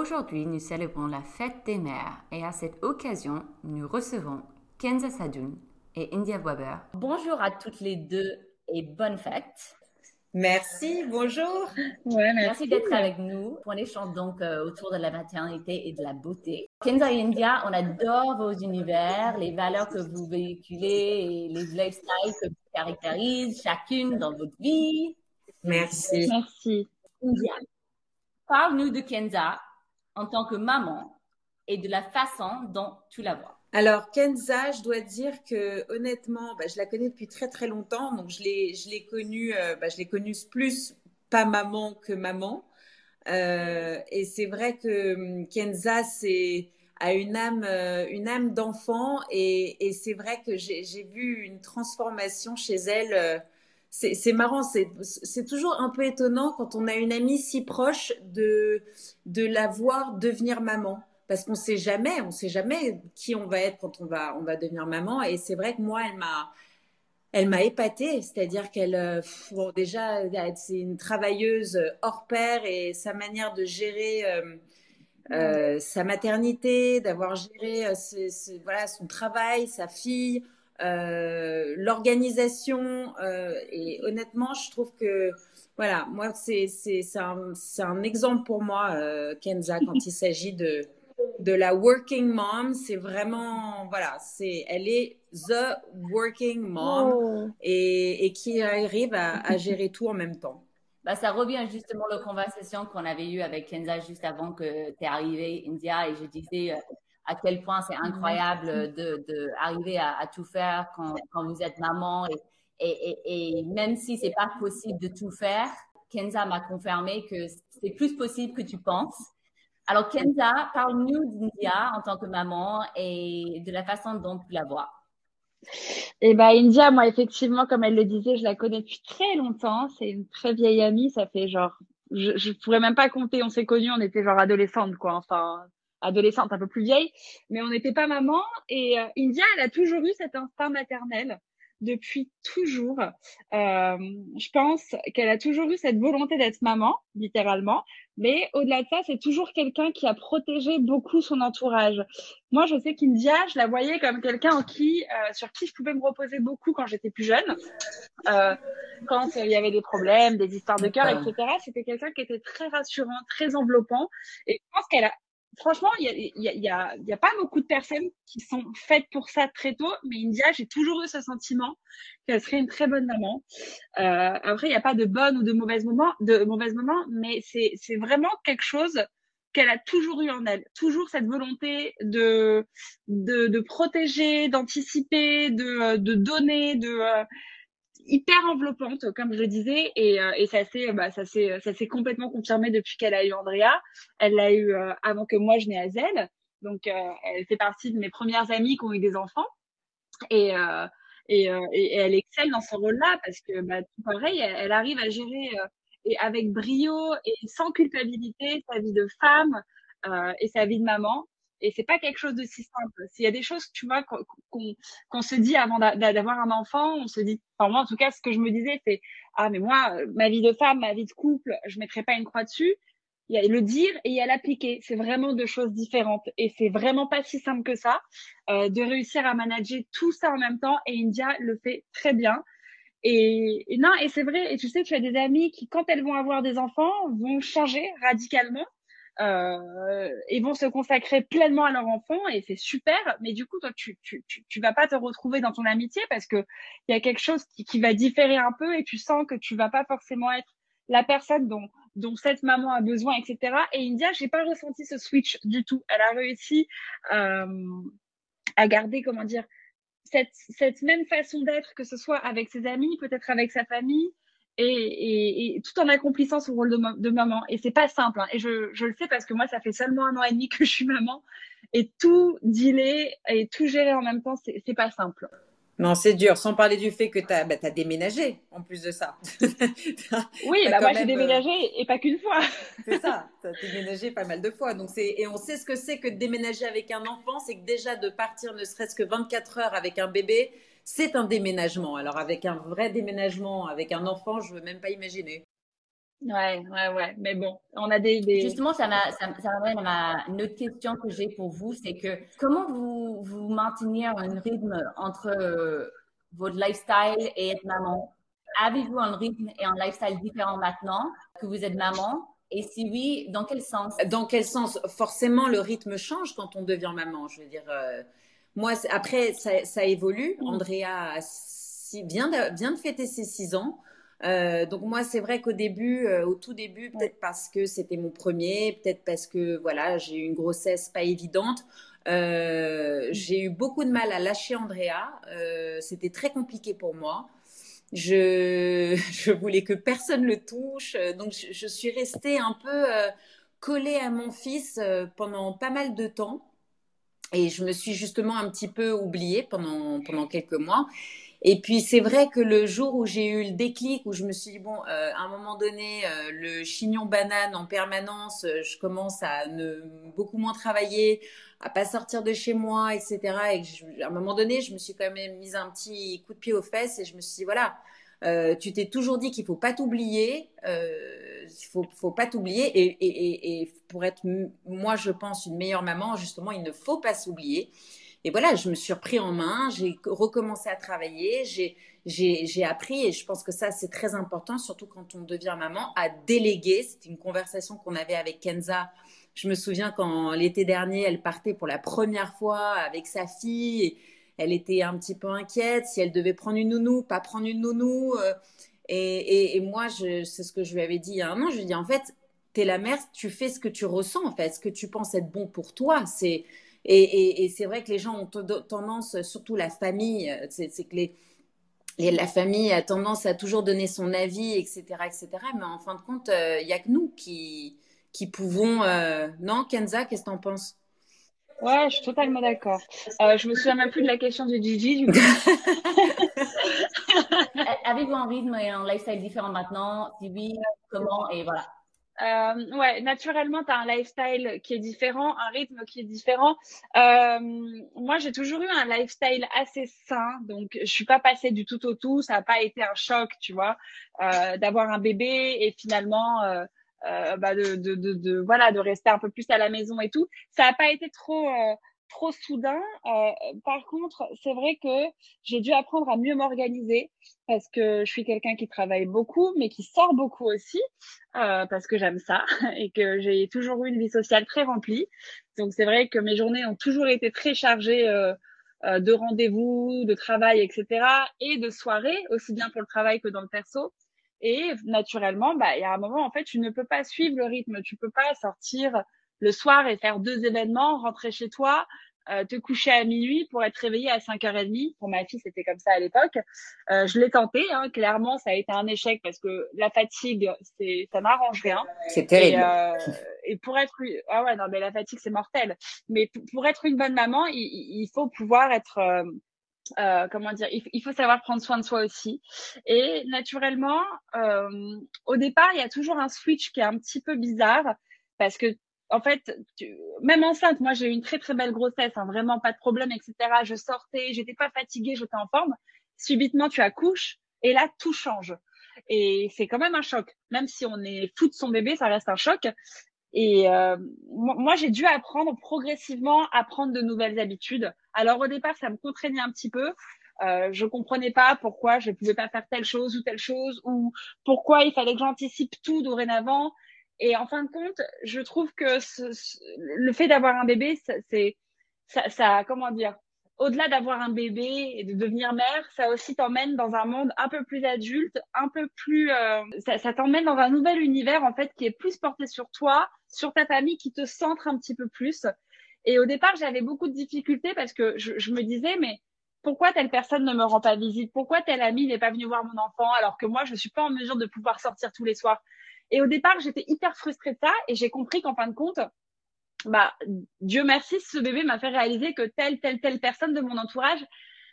Aujourd'hui, nous célébrons la fête des mères et à cette occasion, nous recevons Kenza Sadoun et India Weber. Bonjour à toutes les deux et bonne fête. Merci, bonjour. merci, d'être avec nous pour un échange donc euh, autour de la maternité et de la beauté. Kenza et India, on adore vos univers, les valeurs que vous véhiculez et les lifestyles que vous caractérisez chacune dans votre vie. Merci. Merci. India, parle-nous de Kenza en tant que maman et de la façon dont tu la vois. Alors Kenza, je dois dire que honnêtement, bah, je la connais depuis très très longtemps, donc je l'ai je l'ai connue, euh, bah, je l'ai connue plus pas maman que maman. Euh, et c'est vrai que hum, Kenza c'est a une âme euh, une âme d'enfant et, et c'est vrai que j'ai vu une transformation chez elle. C'est marrant, c'est toujours un peu étonnant quand on a une amie si proche de de la voir devenir maman parce qu'on sait jamais, on sait jamais qui on va être quand on va, on va devenir maman. Et c'est vrai que moi, elle m'a, elle m'a épatée, c'est-à-dire qu'elle, euh, bon, déjà, c'est une travailleuse hors pair et sa manière de gérer euh, euh, sa maternité, d'avoir géré voilà, son travail, sa fille, l'organisation. et honnêtement, je trouve que voilà, moi, c'est un, un, exemple pour moi, Kenza, quand il s'agit de, de la working mom, c'est vraiment, voilà, c'est, elle est the working mom oh. et, qui arrive à, gérer tout en même temps. Bah, ça revient justement la conversation qu'on avait eue avec Kenza juste avant que tu es arrivée, India, et je disais euh, à quel point c'est incroyable de, de arriver à, tout faire quand, quand, vous êtes maman et, et, et même si c'est pas possible de tout faire, Kenza m'a confirmé que c'est plus possible que tu penses alors, Kenza, parle-nous d'India en tant que maman et de la façon dont tu la vois. Eh ben, India, moi, effectivement, comme elle le disait, je la connais depuis très longtemps. C'est une très vieille amie. Ça fait genre, je, je pourrais même pas compter. On s'est connus, on était genre adolescentes, quoi. Enfin, adolescente, un peu plus vieille, mais on n'était pas maman. Et euh, India, elle a toujours eu cet instinct maternel depuis toujours. Euh, je pense qu'elle a toujours eu cette volonté d'être maman, littéralement. Mais au-delà de ça, c'est toujours quelqu'un qui a protégé beaucoup son entourage. Moi, je sais qu'India, je la voyais comme quelqu'un en qui, euh, sur qui je pouvais me reposer beaucoup quand j'étais plus jeune. Euh, quand il y avait des problèmes, des histoires de cœur, etc. C'était quelqu'un qui était très rassurant, très enveloppant. Et je pense qu'elle a franchement, il n'y a, y a, y a, pas beaucoup de personnes qui sont faites pour ça très tôt, mais India, j'ai toujours eu ce sentiment qu'elle serait une très bonne maman. Euh, après, il n'y a pas de bonne ou de mauvaise moment, de mauvais moment, mais c'est, c'est vraiment quelque chose qu'elle a toujours eu en elle, toujours cette volonté de de, de protéger, d'anticiper, de, de donner, de euh, hyper enveloppante, comme je le disais, et, euh, et ça s'est bah, ça s'est complètement confirmé depuis qu'elle a eu Andrea. Elle l'a eu euh, avant que moi je n'ai Azel, donc euh, elle fait partie de mes premières amies qui ont eu des enfants, et et, et, elle excelle dans ce rôle-là parce que bah, tout pareil, elle, arrive à gérer et avec brio et sans culpabilité sa vie de femme et sa vie de maman et c'est pas quelque chose de si simple. S'il y a des choses, tu vois, qu'on se dit avant d'avoir un enfant, on se dit, enfin moi en tout cas, ce que je me disais, c'est ah mais moi, ma vie de femme, ma vie de couple, je mettrai pas une croix dessus. Il y a le dire et il y a l'appliquer. C'est vraiment deux choses différentes et c'est vraiment pas si simple que ça euh, de réussir à manager tout ça en même temps. Et India le fait très bien. Et, et non, et c'est vrai. Et tu sais, tu as des amis qui, quand elles vont avoir des enfants, vont changer radicalement euh, et vont se consacrer pleinement à leur enfant et c'est super. Mais du coup, toi, tu, tu, tu, vas pas te retrouver dans ton amitié parce que il y a quelque chose qui, qui va différer un peu et tu sens que tu vas pas forcément être la personne dont, dont cette maman a besoin, etc. Et India, j'ai pas ressenti ce switch du tout. Elle a réussi euh, à garder, comment dire, cette, cette même façon d'être, que ce soit avec ses amis, peut-être avec sa famille, et, et, tout en accomplissant son rôle de, maman. Et c'est pas simple. Hein. Et je, je, le sais parce que moi, ça fait seulement un an et demi que je suis maman. Et tout dealer et tout gérer en même temps, c'est pas simple. Non, c'est dur. Sans parler du fait que tu as, bah, as, déménagé en plus de ça. oui, bah moi j'ai déménagé et pas qu'une fois. c'est ça, tu as déménagé pas mal de fois. Donc et on sait ce que c'est que de déménager avec un enfant. C'est que déjà de partir ne serait-ce que 24 heures avec un bébé, c'est un déménagement. Alors avec un vrai déménagement, avec un enfant, je veux même pas imaginer. Ouais, ouais, ouais. Mais bon, on a des. des... Justement, ça m'amène à ma, une autre question que j'ai pour vous c'est que comment vous, vous maintenir un rythme entre euh, votre lifestyle et être maman? Avez-vous un rythme et un lifestyle différent maintenant que vous êtes maman? Et si oui, dans quel sens? Dans quel sens? Forcément, le rythme change quand on devient maman. Je veux dire, euh, moi, après, ça, ça évolue. Mm. Andrea vient, de, vient de fêter ses six ans. Euh, donc moi, c'est vrai qu'au début, euh, au tout début, peut-être parce que c'était mon premier, peut-être parce que voilà, j'ai eu une grossesse pas évidente. Euh, j'ai eu beaucoup de mal à lâcher Andrea. c'était très compliqué pour moi. Je, je voulais que personne le touche, donc je, je suis restée un peu collée à mon fils pendant pas mal de temps. Et je me suis justement un petit peu oubliée pendant, pendant quelques mois. Et puis c'est vrai que le jour où j'ai eu le déclic, où je me suis dit bon, euh, à un moment donné, euh, le chignon banane en permanence, euh, je commence à ne beaucoup moins travailler, à pas sortir de chez moi, etc. Et à un moment donné, je me suis quand même mise un petit coup de pied aux fesses et je me suis dit voilà, tu t'es toujours dit qu'il faut pas t'oublier, euh, faut, faut pas t'oublier et, et, et pour être moi je pense une meilleure maman justement il ne faut pas s'oublier. Et voilà, je me suis repris en main, j'ai recommencé à travailler, j'ai appris, et je pense que ça, c'est très important, surtout quand on devient maman, à déléguer. C'était une conversation qu'on avait avec Kenza. Je me souviens quand l'été dernier, elle partait pour la première fois avec sa fille. Et elle était un petit peu inquiète si elle devait prendre une nounou, pas prendre une nounou. Euh, et, et, moi, c'est ce que je lui avais dit il y a un an. Je lui ai dit, en fait, tu es la mère, tu fais ce que tu ressens, en fait, ce que tu penses être bon pour toi. C'est et, c'est vrai que les gens ont tendance, surtout la famille, euh, c'est que les, la famille a tendance à toujours donner son avis, etc., etc. Mais en fin de compte, il euh, n'y a que nous qui, qui pouvons. Euh, non, Kenza, qu'est-ce que tu en penses? Ouais, je suis totalement d'accord. Euh, je me souviens même plus de la question de Gigi. Avez-vous un rythme et un lifestyle différent maintenant? Si oui, comment? Et voilà. Euh, ouais, naturellement, tu as un lifestyle qui est différent, un rythme qui est différent. Euh, moi, j'ai toujours eu un lifestyle assez sain, donc je suis pas passée du tout au tout. Ça n'a pas été un choc, tu vois, euh, d'avoir un bébé et finalement, euh, euh, bah de, de, de, voilà, de rester un peu plus à la maison et tout. Ça n'a pas été trop euh, trop soudain. Euh, par contre, c'est vrai que j'ai dû apprendre à mieux m'organiser parce que je suis quelqu'un qui travaille beaucoup, mais qui sort beaucoup aussi euh, parce que j'aime ça et que j'ai toujours eu une vie sociale très remplie. Donc c'est vrai que mes journées ont toujours été très chargées euh, euh de rendez-vous, de travail, etc. et de soirées, aussi bien pour le travail que dans le perso. Et naturellement, bah, il y a un moment, en fait, tu ne peux pas suivre le rythme. Tu peux pas sortir le soir et faire deux événements, rentrer chez toi, euh, te coucher à minuit pour être réveillé à 5h30. Pour ma fille, c'était comme ça à l'époque. Euh, je l'ai tenté, hein, clairement, ça a été un échec parce que la fatigue, c'est, ça n'arrange rien. C'est terrible. Et, euh, et, pour être, ah ouais, non, mais la fatigue, c'est mortel. Mais pour être une bonne maman, il, il faut pouvoir être, euh, euh, comment dire, il, il, faut savoir prendre soin de soi aussi. Et naturellement, euh, au départ, il y a toujours un switch qui est un petit peu bizarre parce que en fait, tu, même enceinte, moi j'ai eu une très très belle grossesse, hein, vraiment pas de problème, etc. Je sortais, j'étais pas fatiguée, j'étais en forme. Subitement, tu accouches et là tout change. Et c'est quand même un choc. Même si on est fou de son bébé, ça reste un choc. Et euh, moi, j'ai dû apprendre progressivement à prendre de nouvelles habitudes. Alors au départ, ça me contraignait un petit peu. Euh, je comprenais pas pourquoi je pouvais pas faire telle chose ou telle chose ou pourquoi il fallait que j'anticipe tout dorénavant. Et en fin de compte, je trouve que le fait d'avoir un bébé, c'est ça, comment dire, au-delà d'avoir un bébé et de devenir mère, ça aussi t'emmène dans un monde un peu plus adulte, un peu plus, euh, ça, t'emmène dans un nouvel univers en fait qui est plus porté sur toi, sur ta famille, qui te centre un petit peu plus. Et au départ, j'avais beaucoup de difficultés parce que je, je me disais, mais pourquoi telle personne ne me rend pas visite? Pourquoi tel ami n'est pas venu voir mon enfant alors que moi, je suis pas en mesure de pouvoir sortir tous les soirs? Et au départ, j'étais hyper frustrée de ça et j'ai compris qu'en fin de compte, bah, Dieu merci, ce bébé m'a fait réaliser que telle, telle, telle personne de mon entourage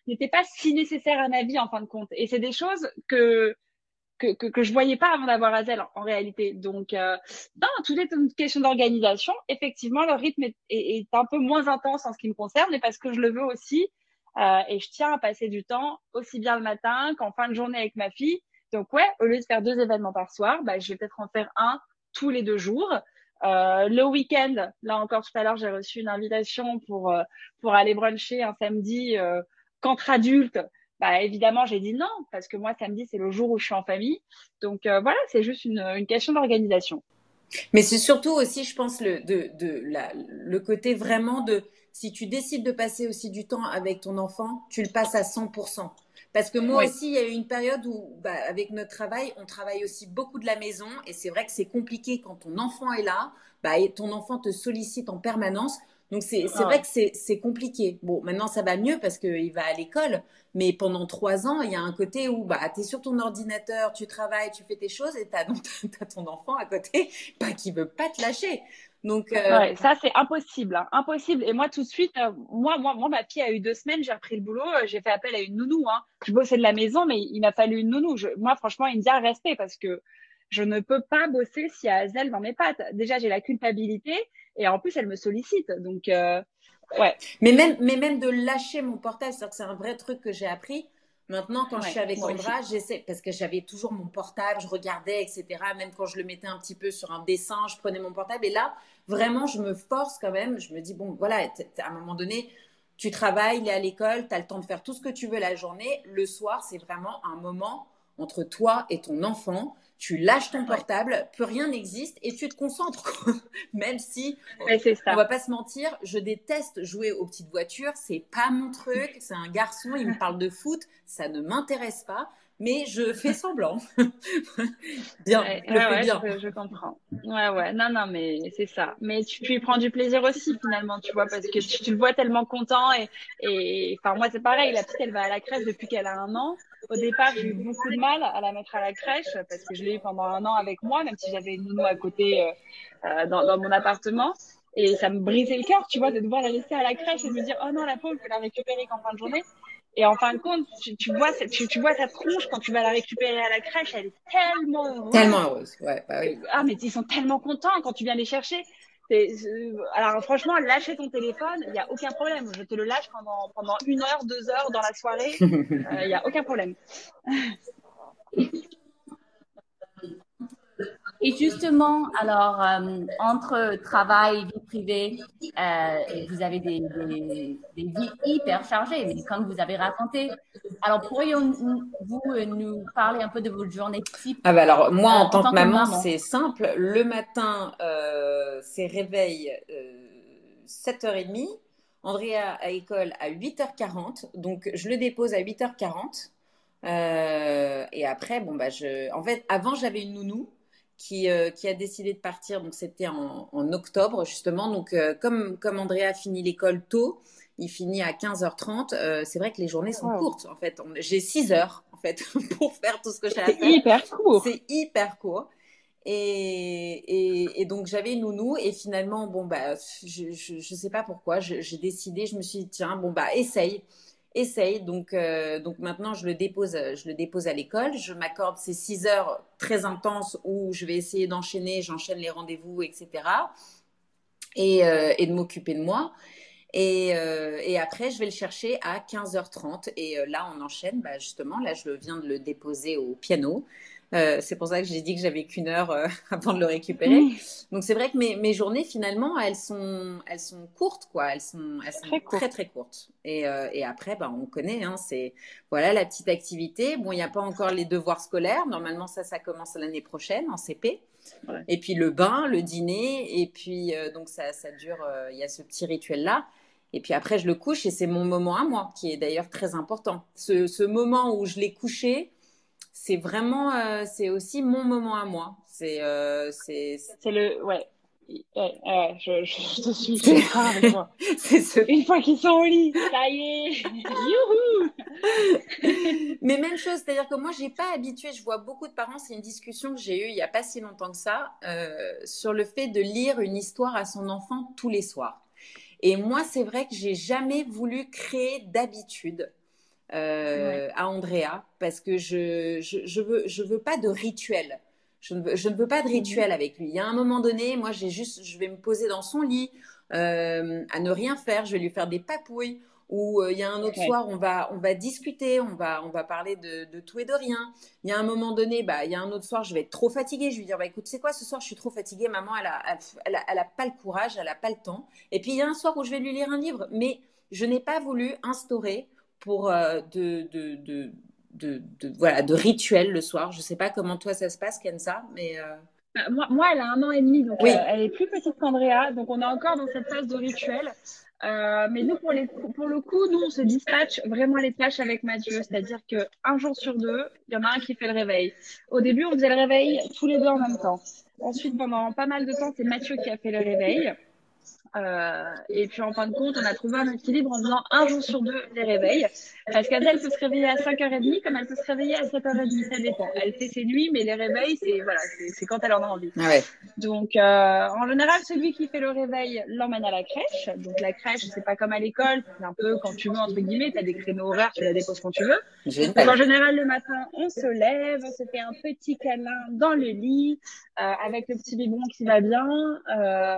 n'était pas si nécessaire à ma vie en fin de compte. Et c'est des choses que, que, que, que je voyais pas avant d'avoir Azel en, en, réalité. Donc, euh, non, tout est une question d'organisation. Effectivement, le rythme est, est, est, un peu moins intense en ce qui me concerne, mais parce que je le veux aussi. Euh, et je tiens à passer du temps aussi bien le matin qu'en fin de journée avec ma fille Donc ouais, au lieu de faire deux événements par soir, bah, je vais peut-être en faire un tous les deux jours. Euh, le week-end, là encore tout à l'heure, j'ai reçu une invitation pour euh, pour aller bruncher un samedi euh, qu'entre adultes. Bah évidemment, j'ai dit non parce que moi samedi c'est le jour où je suis en famille. Donc euh, voilà, c'est juste une, question d'organisation. Mais c'est surtout aussi, je pense, le de, le côté vraiment de si tu décides de passer aussi du temps avec ton enfant, tu le passes à 100%. Parce que moi Oui. aussi, il y a eu une période où, bah, avec notre travail, on travaille aussi beaucoup de la maison. Et c'est vrai que c'est compliqué quand ton enfant est là, bah, et ton enfant te sollicite en permanence. Donc, c'est Ah vrai que c'est c'est compliqué. Bon, maintenant, ça va mieux parce qu'il va à l'école. Mais pendant trois ans, il y a un côté où bah, tu es sur ton ordinateur, tu travailles, tu fais tes choses et tu as, ton enfant à côté bah, qui veut pas te lâcher. Donc, euh, Ouais, ça c'est impossible, hein, impossible. Et moi tout de suite, euh, moi, moi, moi, ma fille a eu deux semaines, j'ai repris le boulot, euh, j'ai fait appel à une nounou. Hein. Je bossais de la maison, mais il m'a fallu une nounou. Je, moi, franchement, India, respect parce que je ne peux pas bosser si à Azel dans mes pattes. Déjà, j'ai la culpabilité et en plus, elle me sollicite. Donc, euh, ouais, Mais même, mais même de lâcher mon portable, c'est-à-dire que c'est un vrai truc que j'ai appris. Maintenant, quand je suis avec moi Andra, j'essaie, parce que j'avais toujours mon portable, je regardais, etc. Même quand je le mettais un petit peu sur un dessin, je prenais mon portable. Et là, vraiment, je me force quand même. Je me dis, bon, voilà, à un moment donné, tu travailles, il est à l'école, tu as le temps de faire tout ce que tu veux la journée. Le soir, c'est vraiment un moment entre toi et ton enfant. Tu lâches ton portable, plus rien n'existe et tu te concentres. Même si c'est on ça. va pas se mentir, je déteste jouer aux petites voitures, c'est pas mon truc, c'est un garçon, il me parle de foot, ça ne m'intéresse pas, mais je fais semblant. bien, Ouais, je ouais, fais bien. je, je comprends. Ouais, ouais, non, non, mais c'est ça. Mais tu, tu y prends du plaisir aussi, finalement, tu vois, parce que tu, tu le vois tellement content et, et, enfin, moi, c'est pareil, la petite, elle va à la crèche depuis qu'elle a un an. Au départ, j'ai eu beaucoup de mal à la mettre à la crèche parce que je l'ai eu pendant un an avec moi, même si j'avais une nounou à côté euh, euh, dans, dans mon appartement. Et ça me brisait le cœur, tu vois, de devoir la laisser à la crèche et de me dire, oh non, la pauvre, je vais la récupérer qu'en fin de journée. Et en fin de compte, tu, tu vois, tu, tu vois sa tronche quand tu vas la récupérer à la crèche, elle est tellement heureuse. Tellement heureuse, ouais, bah oui. Ah, mais ils sont tellement contents quand tu viens les chercher. C'est- Alors franchement, lâcher ton téléphone, il n'y a aucun problème. Je te le lâche pendant, pendant une heure, deux heures dans la soirée. Euh, Il n'y a aucun problème. Et justement, alors, euh, entre travail, vie privée, euh, vous avez des, des, des vies hyper chargées, mais comme vous avez raconté. Alors, pourrions-vous euh, nous parler un peu de votre journée type Ah bah alors moi Euh, en en tant que maman, maman? c'est simple. Le matin, c'est réveil euh, 7h30. Andrea à école à 8h40. Donc je le dépose à 8h40. Euh, et après, bon bah je. En fait, avant j'avais une nounou qui, euh, qui a décidé de partir. Donc c'était en, en octobre justement. Donc euh, comme comme Andrea finit l'école tôt, il finit à 15h30. euh, c'est vrai que les journées sont Wow. courtes. En fait, j'ai 6 heures en fait pour faire tout ce que j'ai à C'est faire. hyper court. C'est hyper court. Et, et, et donc j'avais une nounou et finalement bon bah je, je, je sais pas pourquoi j'ai décidé je me suis dit tiens bon bah essaye essaye donc euh, donc maintenant je le dépose je le dépose à l'école je m'accorde ces six heures très intenses où je vais essayer d'enchaîner j'enchaîne les rendez-vous etc et, euh, et de m'occuper de moi et, euh, après, je vais le chercher à 15h30. Et euh, là, on enchaîne. Bah, justement, là, je viens de le déposer au piano. Euh, c'est pour ça que j'ai dit que j'avais qu'une heure euh, avant de le récupérer. Mmh. Donc, c'est vrai que mes, mes journées, finalement, elles sont, elles sont courtes, quoi. Elles sont, elles sont Très courtes. très, très courtes. Et, euh, et après, bah, on connaît, hein, c'est, voilà, la petite activité. Bon, il n'y a pas encore les devoirs scolaires. Normalement, ça, ça commence l'année prochaine, en CP. Ouais. Et puis le bain, le dîner, et puis donc ça, ça dure, il y a ce petit rituel-là. Et puis après, je le couche et c'est mon moment à moi, qui est d'ailleurs très important. Ce, ce moment où je l'ai couché, c'est vraiment, euh, c'est aussi mon moment à moi. C'est, euh, c'est, le, ouais. Ouais, je, te suis, avec c'est ce Une fois qu'ils sont au lit, ça y est, youhou! Mais même chose, c'est-à-dire que moi, j'ai pas habitué, je vois beaucoup de parents, c'est une discussion que j'ai eue il y a pas si longtemps que ça, euh, sur le fait de lire une histoire à son enfant tous les soirs. Et moi, c'est vrai que j'ai jamais voulu créer d'habitude euh, à Andrea parce que je, je, je veux, je veux pas de rituel. Je ne veux, je ne veux pas de rituel avec lui. Il y a un moment donné, moi, j'ai juste, je vais me poser dans son lit, euh, à ne rien faire. Je vais lui faire des papouilles. Ou il y a un autre soir, on va, on va discuter, on va, on va parler de, de, tout et de rien. Il y a un moment donné, bah, il y a un autre soir, je vais être trop fatiguée. Je vais lui dire, bah, écoute, c'est quoi ce soir, je suis trop fatiguée, maman, elle a, elle, a, elle a pas le courage, elle a pas le temps. Et puis il y a un soir où je vais lui lire un livre, mais je n'ai pas voulu instaurer pour de, de, de de, voilà, de rituel le soir. Je sais pas comment toi ça se passe, Kenza, mais. Euh, bah, moi, moi, elle a un an et demi, donc euh, elle est plus petite qu'Andrea, donc on est encore dans cette phase de rituel. Euh, mais nous, pour, les, pour le coup, nous, on se dispatche vraiment les tâches avec Mathieu. C'est-à-dire qu'un jour sur deux, il y en a un qui fait le réveil. Au début, on faisait le réveil tous les deux en même temps. Ensuite, pendant pas mal de temps, c'est Mathieu qui a fait le réveil. Euh, et puis en fin de compte, on a trouvé un équilibre en faisant un jour sur deux les réveils. Parce qu'elle peut se réveiller à 5h30 comme elle peut se réveiller à 7h30, ça dépend. Elle fait ses nuits, mais les réveils, c'est voilà, c'est quand elle en a envie. Ah ouais. Donc euh, en général, celui qui fait le réveil l'emmène à la crèche. Donc la crèche, c'est pas comme à l'école, c'est un peu quand tu veux entre guillemets, tu as des créneaux horaires, tu la déposes quand tu veux. Donc en général, le matin, on se lève, on se fait un petit câlin dans le lit euh, avec le petit biberon qui va bien. Euh,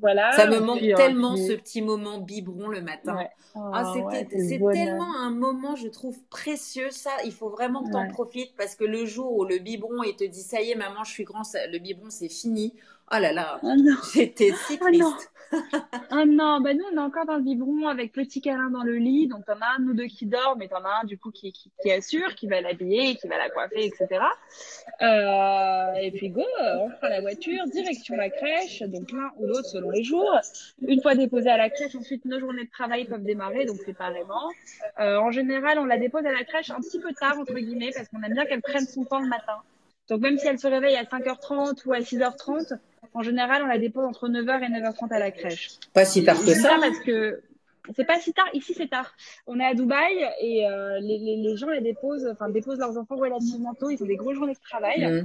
voilà. Ça me manque tellement ce petit moment biberon le matin. ah, c'est tellement un moment, je trouve, précieux. Ça, il faut vraiment que tu en profites parce que le jour où le biberon, il te dit, ça y est, maman, je suis grand, le biberon, c'est fini. Oh là là, oh j'étais si oh triste. Ah non, bah nous on est encore dans le biberon avec petit câlin dans le lit, donc t'en as un ou deux qui dorment et t'en as un du coup qui, qui, qui assure, qui va l'habiller, qui va la coiffer, etc. Euh, et puis go, on prend la voiture, direction la crèche, donc l'un ou l'autre selon les jours. Une fois déposé à la crèche, ensuite nos journées de travail peuvent démarrer, donc séparément. Euh, en général, on la dépose à la crèche un petit peu tard entre guillemets parce qu'on aime bien qu'elle prenne son temps le matin. Donc même si elle se réveille à 5h30 ou à 6h30, en général, on la dépose entre 9h et 9h30 à la crèche. Pas si tard que ça. Parce que c'est pas si tard. Ici, c'est tard. On est à Dubaï et euh, les, les, les, gens les déposent, enfin déposent leurs enfants relativement tôt. Ils ont des grosses journées de travail.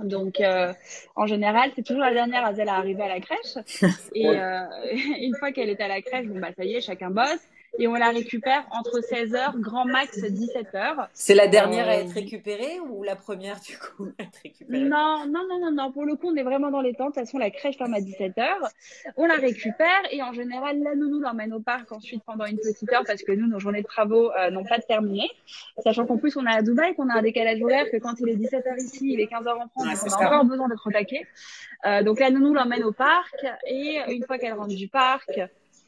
Mm. Donc, euh, en général, c'est toujours la dernière à arriver à la crèche. et euh, une fois qu'elle est à la crèche, bon bah ça y est, chacun bosse et on la récupère entre 16h, grand max 17h. C'est la dernière à euh, être récupérée ou la première du coup à être récupérée? Non, non, non, non, non. Pour le coup, on est vraiment dans les temps. De toute façon, la crèche ferme à 17h. On la récupère et en général, la nounou l'emmène au parc ensuite pendant une petite heure parce que nous, nos journées de travaux euh, n'ont pas terminé. Sachant qu'en plus, on est à Dubaï, qu'on a un décalage horaire, que quand il est 17h ici, il est 15h en France, on a encore besoin d'être au taquet. Euh, donc la nounou l'emmène au parc et une fois qu'elle rentre du parc,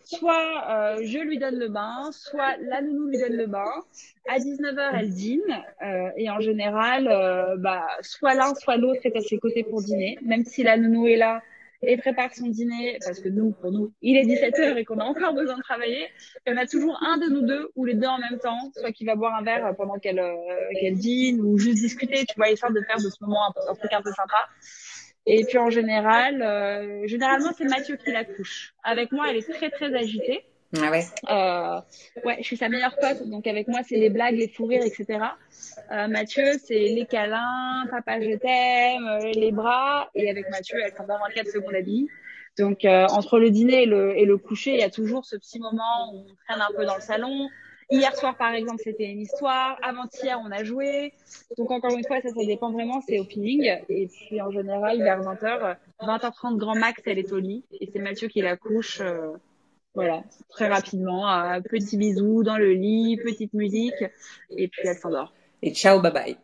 soit euh, je lui donne le bain, soit la nounou lui donne le bain. À 19h, elle dîne euh, et en général, euh, bah, soit l'un, soit l'autre est à ses côtés pour dîner, même si la nounou est là et prépare son dîner, parce que nous, pour nous, il est 17h et qu'on a encore besoin de travailler. Il y en a toujours un de nous deux ou les deux en même temps, soit qui va boire un verre pendant qu'elle qu'elle dîne ou juste discuter, tu vois, histoire de faire de ce moment un, un truc un peu sympa. Et puis en général, euh, généralement c'est Mathieu qui la couche. Avec moi, elle est très très agitée. Ah ouais. Euh, ouais, je suis sa meilleure pote, donc avec moi c'est les blagues, les fous rires, etc. Euh, Mathieu, c'est les câlins, papa je t'aime, euh, les bras, et avec Mathieu, elle prend 24 secondes à vie. Donc euh, entre le dîner et le, et le coucher, il y a toujours ce petit moment où on traîne un peu dans le salon, Hier soir, par exemple, c'était une histoire. Avant-hier, on a joué. Donc, encore une fois, ça, ça dépend vraiment. C'est au feeling. Et puis, en général, vers 20h, 20h30 grand max, elle est au lit. Et c'est Mathieu qui la couche. Euh, voilà, très rapidement. Euh, petit bisou dans le lit, petite musique. Et puis, elle s'endort. Et ciao, bye bye.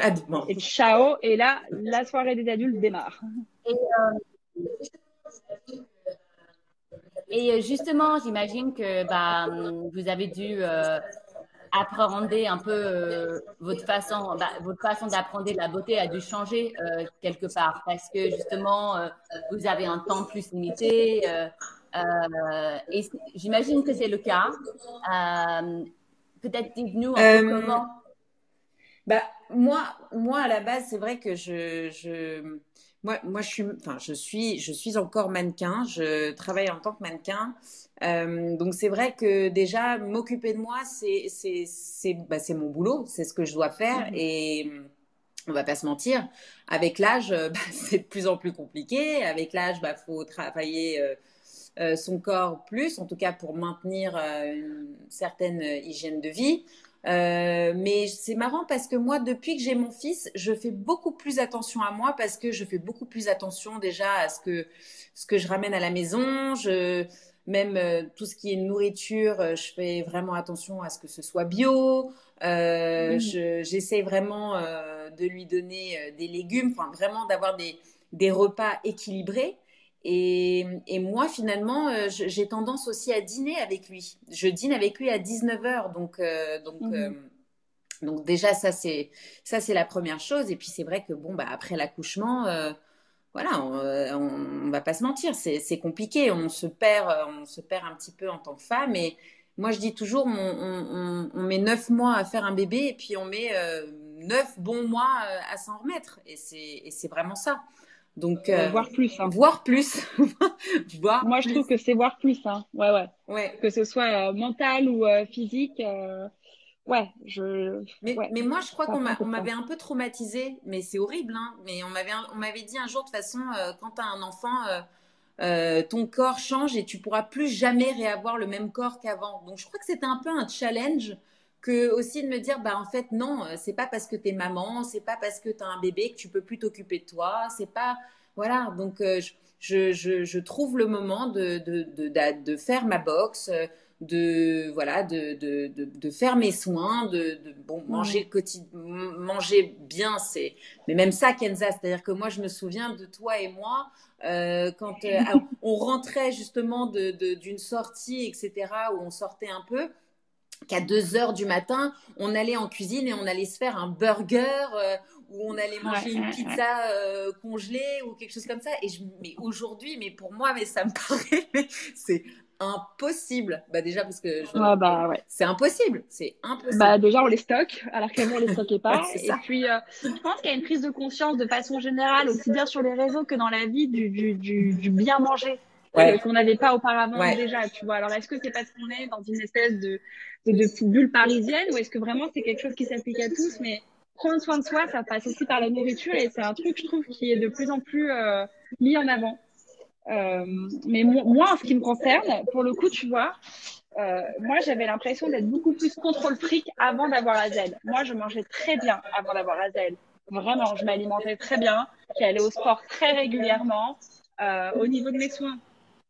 À demain. Et ciao. Et là, la soirée des adultes démarre. Et, euh, et euh, justement, j'imagine que bah, vous avez dû euh, apprendre un peu euh, votre façon, bah, votre façon d'apprendre la beauté a dû changer quelque part parce que justement, vous avez un temps plus limité. et j'imagine que c'est le cas. Peut-être dites-nous un peu comment. Bah, moi, moi, à la base, c'est vrai que je, je moi, moi je, suis, enfin, je, suis, je suis encore mannequin, je travaille en tant que mannequin. Euh, donc c'est vrai que déjà, m'occuper de moi, c'est bah, mon boulot, c'est ce que je dois faire. Mmh. Et on va pas se mentir, avec l'âge, bah, c'est de plus en plus compliqué. Avec l'âge, il bah, faut travailler euh, euh, son corps plus, en tout cas pour maintenir une certaine hygiène de vie. Euh, mais c'est marrant parce que moi, depuis que j'ai mon fils, je fais beaucoup plus attention à moi parce que je fais beaucoup plus attention déjà à ce que ce que je ramène à la maison. Je même euh, tout ce qui est nourriture, euh, je fais vraiment attention à ce que ce soit bio. Euh, mmh. J'essaie vraiment euh, de lui donner des légumes, enfin vraiment d'avoir des, des repas équilibrés. Et, et, moi, finalement, j'ai tendance aussi à dîner avec lui. Je dîne avec lui à 19h. Donc, donc, mmh. donc déjà, ça, c'est la première chose. Et puis, c'est vrai que, bon, bah, après l'accouchement, voilà, on, euh, on, va pas se mentir, c'est compliqué. On se perd, euh, on se perd un petit peu en tant que femme. Et moi, je dis toujours, on, on met neuf mois à faire un bébé et puis on met euh, neuf bons mois à s'en remettre. Et c'est vraiment ça. Donc, voir plus. Hein. Voir plus. voir Moi, je trouve que c'est voir plus. Hein. Ouais, ouais, ouais. Que ce soit mental ou physique ouais, je. Mais, mais moi, je crois qu'on m'avait un peu traumatisé, mais c'est horrible, hein. Mais on m'avait, on m'avait dit un jour de toute façon, euh, quand tu as un enfant, euh, euh, ton corps change et tu pourras plus jamais réavoir le même corps qu'avant. Donc, je crois que c'était un peu un challenge que aussi de me dire, bah en fait non, c'est pas parce que tu es maman, c'est pas parce que tu as un bébé que tu peux plus t'occuper de toi, c'est pas, voilà. Donc, je, je, je, trouve le moment de, de, de, de faire ma boxe de voilà de, de, de, faire mes soins de, bon manger le quotidien manger bien c'est mais même ça Kenza c'est-à-dire que moi je me souviens de toi et moi euh, quand euh, on rentrait justement d'une sortie etc où on sortait un peu qu'à 2 heures du matin, on allait en cuisine et on allait se faire un burger euh, ou on allait manger une pizza congelée ou quelque chose comme ça. Et je, mais aujourd'hui, mais pour moi, mais ça me paraît, c'est impossible. Bah déjà parce que ah, bah, c'est impossible, c'est impossible. Bah déjà on les stocke alors qu'avant on les stockait pas. et puis euh, je pense qu'il y a une prise de conscience de façon générale aussi bien sur les réseaux que dans la vie du, du, du, bien manger euh, qu'on n'avait pas auparavant déjà. Tu vois alors est-ce que c'est parce qu'on est dans une espèce de, de, de bulle parisienne ou est-ce que vraiment c'est quelque chose qui s'applique à tous? Mais prendre soin de soi, ça passe aussi par la nourriture et c'est un truc, je trouve, qui est de plus en plus euh, mis en avant. Euh, mais moi, en ce qui me concerne, pour le coup, tu vois, euh, moi, j'avais l'impression d'être beaucoup plus contrôle fric avant d'avoir Azel. Moi, je mangeais très bien avant d'avoir Azel. Vraiment, je m'alimentais très bien. J'allais au sport très régulièrement. Euh, au niveau de mes soins,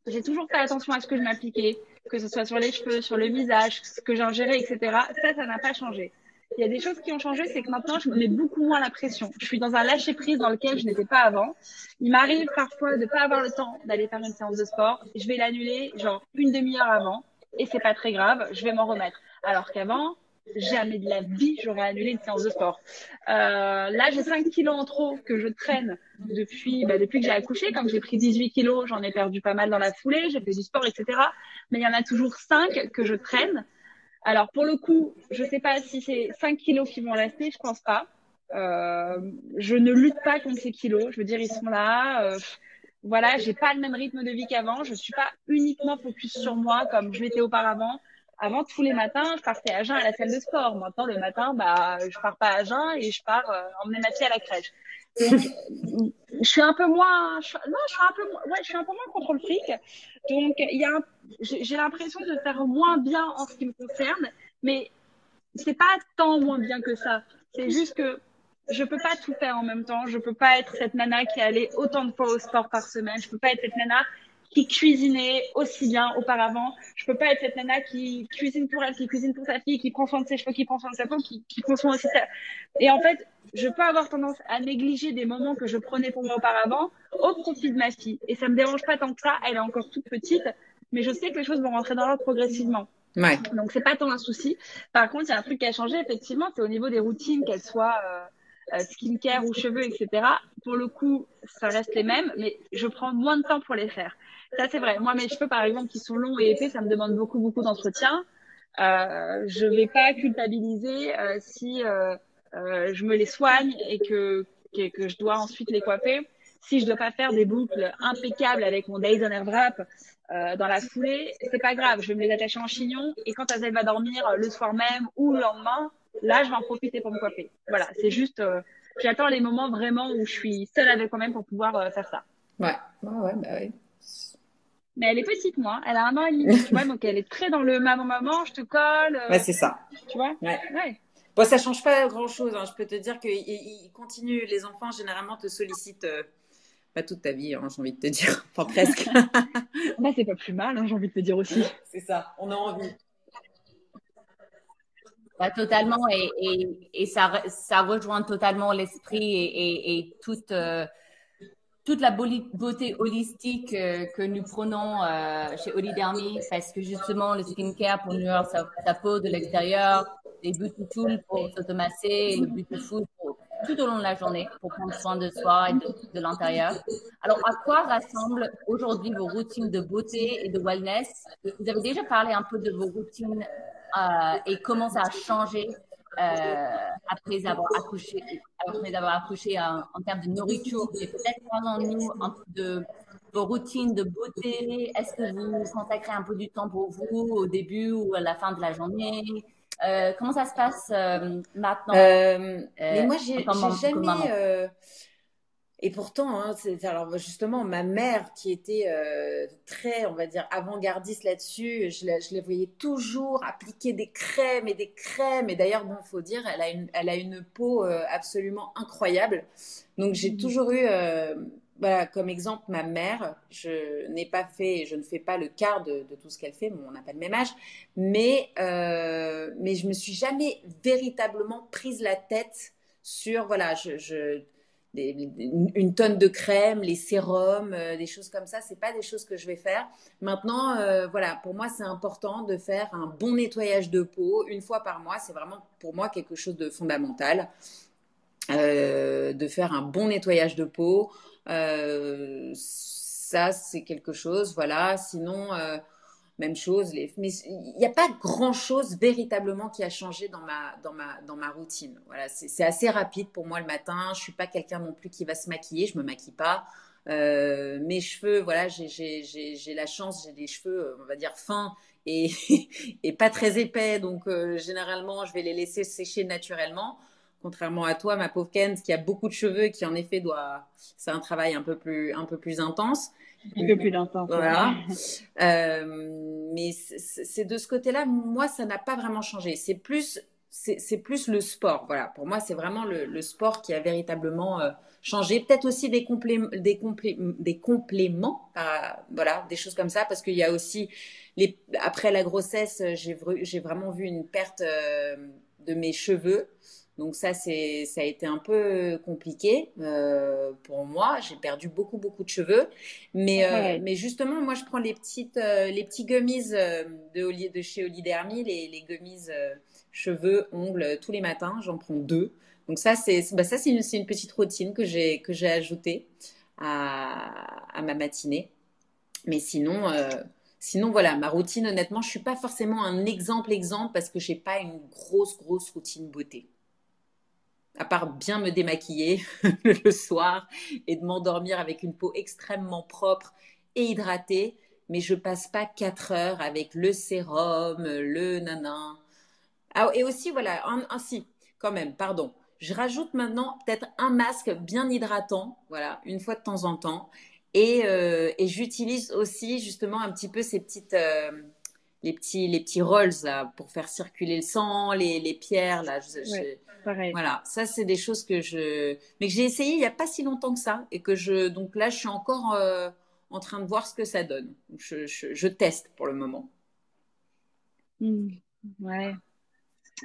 j'ai toujours fait attention à ce que je m'appliquais, que ce soit sur les cheveux, sur le visage, ce que j'ingérais, etc. Ça, ça n'a pas changé. Il y a des choses qui ont changé, c'est que maintenant, je me mets beaucoup moins la pression. Je suis dans un lâcher-prise dans lequel je n'étais pas avant. Il m'arrive parfois de ne pas avoir le temps d'aller faire une séance de sport. Je vais l'annuler, genre, une demi-heure avant. Et c'est pas très grave, je vais m'en remettre. Alors qu'avant, jamais de la vie, j'aurais annulé une séance de sport. Euh, là, j'ai 5 kilos en trop que je traîne depuis, bah, depuis que j'ai accouché. Quand j'ai pris 18 kilos, j'en ai perdu pas mal dans la foulée, j'ai fait du sport, etc. Mais il y en a toujours 5 que je traîne alors, pour le coup, je ne sais pas si c'est 5 kilos qui vont rester, je pense pas. Euh, je ne lutte pas contre ces kilos. Je veux dire, ils sont là. Euh, voilà, j'ai pas le même rythme de vie qu'avant. Je suis pas uniquement focus sur moi comme je l'étais auparavant. Avant, tous les matins, je partais à jeun à la salle de sport. Maintenant, le matin, bah, je pars pas à jeun et je pars euh, emmener ma fille à la crèche. Je suis un peu moins, je, non, je suis un peu, ouais, je suis un peu moins contre le fric. Donc, il y a, j'ai l'impression de faire moins bien en ce qui me concerne, mais c'est pas tant moins bien que ça. C'est juste que je peux pas tout faire en même temps. Je peux pas être cette nana qui allait autant de fois au sport par semaine. Je peux pas être cette nana qui cuisinait aussi bien auparavant. Je peux pas être cette nana qui cuisine pour elle, qui cuisine pour sa fille, qui prend soin de ses cheveux, qui prend soin de sa peau, qui, qui prend soin aussi de sa... Et en fait, je peux avoir tendance à négliger des moments que je prenais pour moi auparavant au profit de ma fille. Et ça me dérange pas tant que ça. Elle est encore toute petite, mais je sais que les choses vont rentrer dans l'ordre progressivement. Ouais. Donc c'est pas tant un souci. Par contre, il y a un truc qui a changé effectivement, c'est au niveau des routines, qu'elles soient euh, euh, skincare ou cheveux, etc. Pour le coup, ça reste les mêmes, mais je prends moins de temps pour les faire. Ça c'est vrai. Moi, mes cheveux, par exemple, qui sont longs et épais, ça me demande beaucoup, beaucoup d'entretien. Euh, je vais pas culpabiliser euh, si euh, euh, je me les soigne et que, que, je dois ensuite les coiffer. Si je dois pas faire des boucles impeccables avec mon Days on Air Wrap dans la foulée, c'est pas grave. Je vais me les attacher en chignon et quand elle va dormir le soir même ou le lendemain, là, je vais en profiter pour me coiffer. Voilà, c'est juste, j'attends les moments vraiment où je suis seule avec moi-même pour pouvoir faire ça. Ouais, ouais, ouais, bah ouais. Mais elle est petite, moi. Elle a un an et demi, tu vois. Donc, elle est très dans le maman, maman, je te colle. Ouais, c'est ça. Tu vois? Ouais. Ouais. Bon, ça change pas grand-chose. hein. Je peux te dire qu'ils continuent. Les enfants, généralement, te sollicitent euh, pas toute ta vie, hein, j'ai envie de te dire. Enfin, presque. Bah, c'est pas plus mal, hein, j'ai envie de te dire aussi. c'est ça. On a envie. Bah, totalement, et, et, et ça, ça rejoint totalement l'esprit et, et, et toute, euh, toute la beauté holistique euh, que nous prenons euh, chez Olidermy, parce que justement, le skincare pour nourrir sa, sa peau de l'extérieur, les beauty pour s'automasser, le beauty pour, tout au long de la journée pour prendre soin de soi et de, l'intérieur. Alors, à quoi rassemblent aujourd'hui vos routines de beauté et de wellness? Vous avez déjà parlé un peu de vos routines euh, et comment ça a changé après avoir accouché, après avoir accouché en, en termes de nourriture. Peut-être parlons-nous de vos routines de beauté. Est-ce que vous consacrez un peu du temps pour vous au début ou à la fin de la journée? Euh, Comment ça se passe euh, maintenant? Euh, mais Euh, moi, j'ai jamais. Et pourtant, hein, alors justement, ma mère qui était euh, très, on va dire, avant-gardiste là-dessus, je la, je la voyais toujours appliquer des crèmes et des crèmes. Et d'ailleurs, bon, faut dire, elle a une, elle a une peau euh, absolument incroyable. Donc, j'ai Mhm. toujours eu, euh, voilà, comme exemple, ma mère. Je n'ai pas fait, je ne fais pas le quart de, de tout ce qu'elle fait. Bon, on n'a pas le même âge, mais mais je me suis jamais véritablement prise la tête sur, voilà, je, je une, tonne de crème, les sérums, euh, des choses comme ça, c'est pas des choses que je vais faire. Maintenant, euh, voilà, pour moi, c'est important de faire un bon nettoyage de peau une fois par mois. C'est vraiment pour moi quelque chose de fondamental. Euh, de faire un bon nettoyage de peau. Ça, c'est quelque chose, voilà. Sinon, même chose. Mais il n'y a pas grand-chose véritablement qui a changé dans ma, dans ma, dans ma routine. Voilà, c'est assez rapide pour moi le matin. Je suis pas quelqu'un non plus qui va se maquiller. Je me maquille pas. Euh, mes cheveux, voilà, j'ai- la chance, j'ai des cheveux, euh, on va dire, fins et, et pas très épais. Donc, euh, généralement, je vais les laisser sécher naturellement. Contrairement à toi, ma pauvre Ken, qui a beaucoup de cheveux, qui en effet doit, c'est un travail un peu plus, un peu plus intense. Un peu plus d'instant. Voilà. Euh, mais c'est de ce côté-là, moi, ça n'a pas vraiment changé. C'est plus, c'est plus le sport. Voilà. Pour moi, c'est vraiment le, le sport qui a véritablement euh, changé. Peut-être aussi des, complé- des, complé- des compléments, par- voilà, des choses comme ça, parce qu'il y a aussi, les, après la grossesse, j'ai vr- j'ai vraiment vu une perte euh, de mes cheveux. Donc ça, c'est, ça a été un peu compliqué euh, pour moi. J'ai perdu beaucoup, beaucoup de cheveux. Mais, euh, mais justement, moi, je prends les petites, euh, les petits gummies euh, de, chez Olidermy, les, les gummies cheveux, ongles, tous les matins. J'en prends deux. Donc ça, c'est, bah, ça, c'est une, c'est une petite routine que j'ai, que j'ai ajoutée à, à ma matinée. Mais sinon, sinon, voilà, ma routine, honnêtement, je suis pas forcément un exemple, exemple, parce que j'ai pas une grosse, grosse routine beauté. À part bien me démaquiller le soir et de m'endormir avec une peau extrêmement propre et hydratée, mais je passe pas quatre heures avec le sérum, le nanan. Ah, et aussi, voilà, un, un- si, quand même, pardon. Je rajoute maintenant peut-être un masque bien hydratant, voilà, une fois de temps en temps. Et, euh, et j'utilise aussi justement un petit peu ces petites, euh, les petits, les petits rolls là, pour faire circuler le sang, les, les pierres là. Je- je- Ouais. Pareil. voilà, ça c'est des choses que je, mais que j'ai essayé il n'y a pas si longtemps que ça et que je, donc là je suis encore euh, en train de voir ce que ça donne. Je, je, je teste pour le moment. Hmm. Ouais.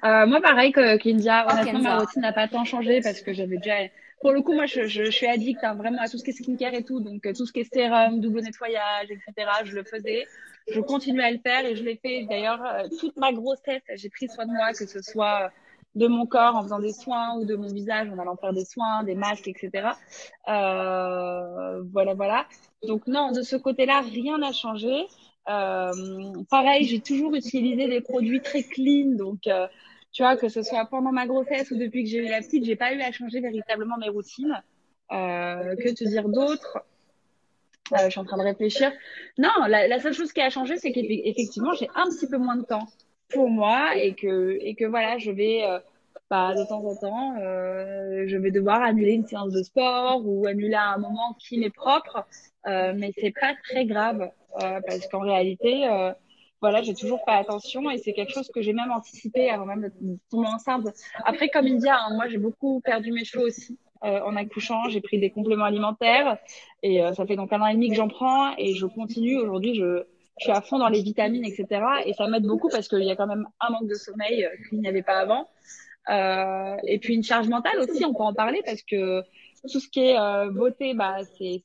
Euh, moi, pareil que Kindia, Oh, honnêtement, ma routine n'a pas tant changé parce que j'avais déjà. Pour le coup, moi, je, je, je suis addict hein, vraiment à tout ce qui est skincare et tout. Donc, euh, tout ce qui est sérum, double nettoyage, etc., je le faisais. Je continue à le faire et je l'ai fait. D'ailleurs, euh, toute ma grossesse, j'ai pris soin de moi, que ce soit euh, de mon corps en faisant des soins ou de mon visage en allant faire des soins, des masques, etc. Euh, voilà, voilà. Donc, non, de ce côté-là, rien n'a changé. Euh, pareil, j'ai toujours utilisé des produits très clean, donc euh, tu vois que ce soit pendant ma grossesse ou depuis que j'ai eu la petite, j'ai pas eu à changer véritablement mes routines. Euh, que te dire d'autre Euh, Je suis en train de réfléchir. Non, la, seule chose qui a changé, c'est qu'effectivement j'ai un petit peu moins de temps pour moi et que et que voilà, je vais euh, bah, de temps en temps, euh, je vais devoir annuler une séance de sport ou annuler un moment qui m'est propre, euh, mais c'est pas très grave parce qu'en réalité, voilà, j'ai toujours fait attention et c'est quelque chose que j'ai même anticipé avant même de tomber enceinte. Après, comme India, hein, moi j'ai beaucoup perdu mes cheveux aussi euh, en accouchant, j'ai pris des compléments alimentaires et ça fait donc un an et demi que j'en prends et je continue. Aujourd'hui, je suis à fond dans les vitamines, etc. Et ça m'aide beaucoup parce qu'il y a quand même un manque de sommeil qu'il n'y avait pas avant. Euh, et puis une charge mentale aussi, on peut en parler parce que tout ce qui est euh, beauté, bah, c'est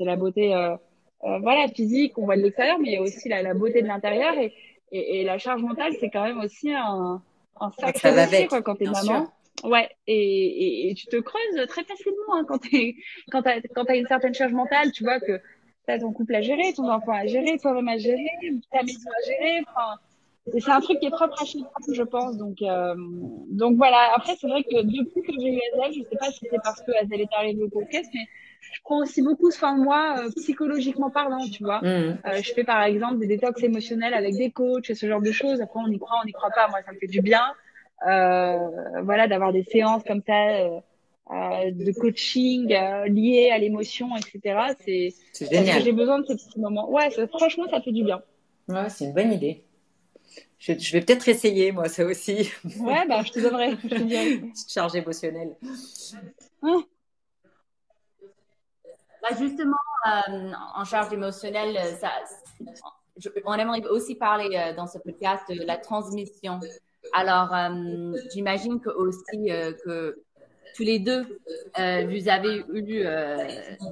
la beauté euh, euh, voilà physique, on voit de l'extérieur, mais il y a aussi la, la beauté de l'intérieur et, et, et, la charge mentale, c'est quand même aussi un, un sacré métier quoi quand t'es maman. Sûr. Ouais, et, et, et, tu te creuses très facilement hein, quand t'es quand t'as quand as une certaine charge mentale, tu vois que t'as ton couple à gérer, ton enfant à gérer, toi-même à gérer, ta maison à gérer, enfin c'est un truc qui est propre à chaque je pense. Donc, euh, donc voilà. Après, c'est vrai que depuis que j'ai eu Azel, je sais pas si c'est parce que Azel est arrivée au podcast, mais je prends aussi beaucoup soin de moi, euh, psychologiquement parlant, tu vois. Mmh. Euh, je fais par exemple des détox émotionnels avec des coachs et ce genre de choses. Après, on y croit, on n'y croit pas. Moi, ça me fait du bien. Euh, voilà, d'avoir des séances comme ça. De coaching euh, lié à l'émotion, etc. C'est génial. J'ai besoin de ces petits moments. Ouais, franchement, ça fait du bien. Ouais, c'est une bonne idée. Je, je vais peut-être essayer, moi, ça aussi. Ouais, bah, je te donnerai. Je te Petite charge émotionnelle. Hein bah, justement, euh, en charge émotionnelle, je, on aimerait aussi parler euh, dans ce podcast de la transmission. Alors, euh, j'imagine que aussi euh, que tous les deux, euh, vous avez eu